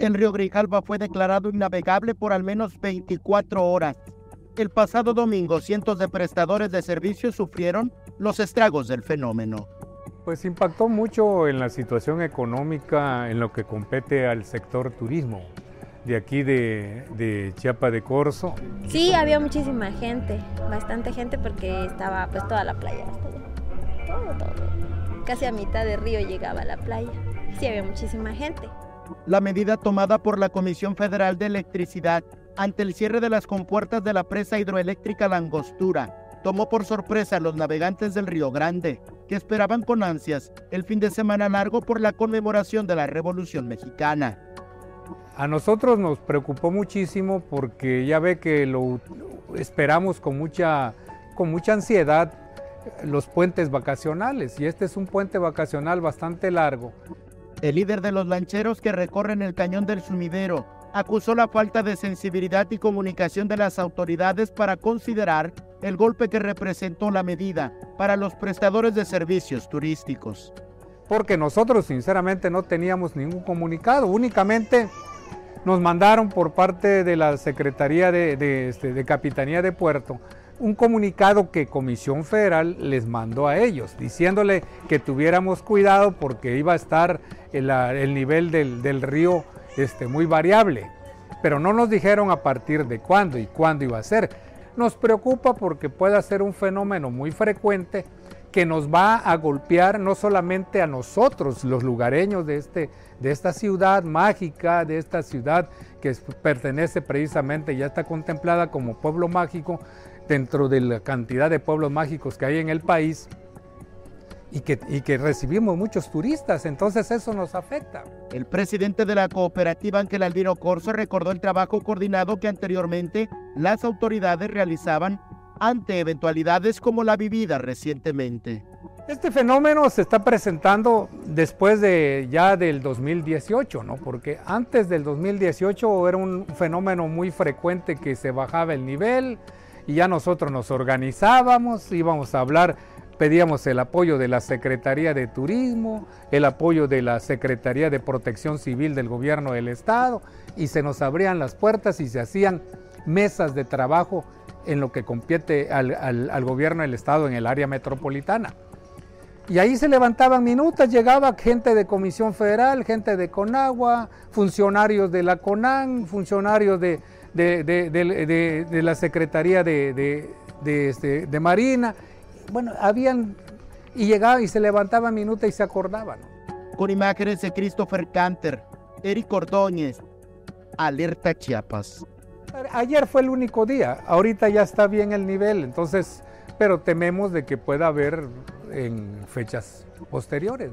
El río Grijalva fue declarado innavegable por al menos 24 horas. El pasado domingo, cientos de prestadores de servicios sufrieron los estragos del fenómeno. Pues impactó mucho en la situación económica en lo que compete al sector turismo de aquí de, de Chiapa de Corzo. Sí, había muchísima gente, bastante gente porque estaba pues toda la playa, todo, todo. Casi a mitad de río llegaba la playa. Sí, había muchísima gente. La medida tomada por la Comisión Federal de Electricidad ante el cierre de las compuertas de la presa hidroeléctrica La Angostura tomó por sorpresa a los navegantes del Río Grande, que esperaban con ansias el fin de semana largo por la conmemoración de la Revolución Mexicana. A nosotros nos preocupó muchísimo porque ya ve que lo esperamos con mucha, con mucha ansiedad los puentes vacacionales y este es un puente vacacional bastante largo. El líder de los lancheros que recorren el cañón del sumidero acusó la falta de sensibilidad y comunicación de las autoridades para considerar el golpe que representó la medida para los prestadores de servicios turísticos. Porque nosotros sinceramente no teníamos ningún comunicado, únicamente nos mandaron por parte de la Secretaría de, este, Capitanía de Puerto un comunicado que Comisión Federal les mandó a ellos, diciéndole que tuviéramos cuidado porque iba a estar el, nivel del, río este, muy variable. Pero no nos dijeron a partir de cuándo y cuándo iba a ser. Nos preocupa porque puede ser un fenómeno muy frecuente que nos va a golpear no solamente a nosotros, los lugareños de, este, de esta ciudad mágica, de esta ciudad que pertenece precisamente, ya está contemplada como pueblo mágico dentro de la cantidad de pueblos mágicos que hay en el país y que, y que recibimos muchos turistas, entonces eso nos afecta. El presidente de la cooperativa Ángel Aldino Corso recordó el trabajo coordinado que anteriormente las autoridades realizaban ante eventualidades como la vivida recientemente. Este fenómeno se está presentando después de ya del 2018, ¿no? Porque antes del 2018 era un fenómeno muy frecuente que se bajaba el nivel y ya nosotros nos organizábamos, íbamos a hablar, pedíamos el apoyo de la Secretaría de Turismo, el apoyo de la Secretaría de Protección Civil del Gobierno del Estado y se nos abrían las puertas y se hacían mesas de trabajo en lo que compete al, gobierno del Estado en el área metropolitana. Y ahí se levantaban minutas, llegaba gente de Comisión Federal, gente de Conagua, funcionarios de la CONAN, funcionarios de, de, la Secretaría de, este, de, Marina. Bueno, habían, y llegaban y se levantaban minutas y se acordaban. Con imágenes de Christopher Canter, Eric Ordóñez, Alerta Chiapas. Ayer fue el único día, ahorita ya está bien el nivel, entonces, pero tememos de que pueda haber en fechas posteriores.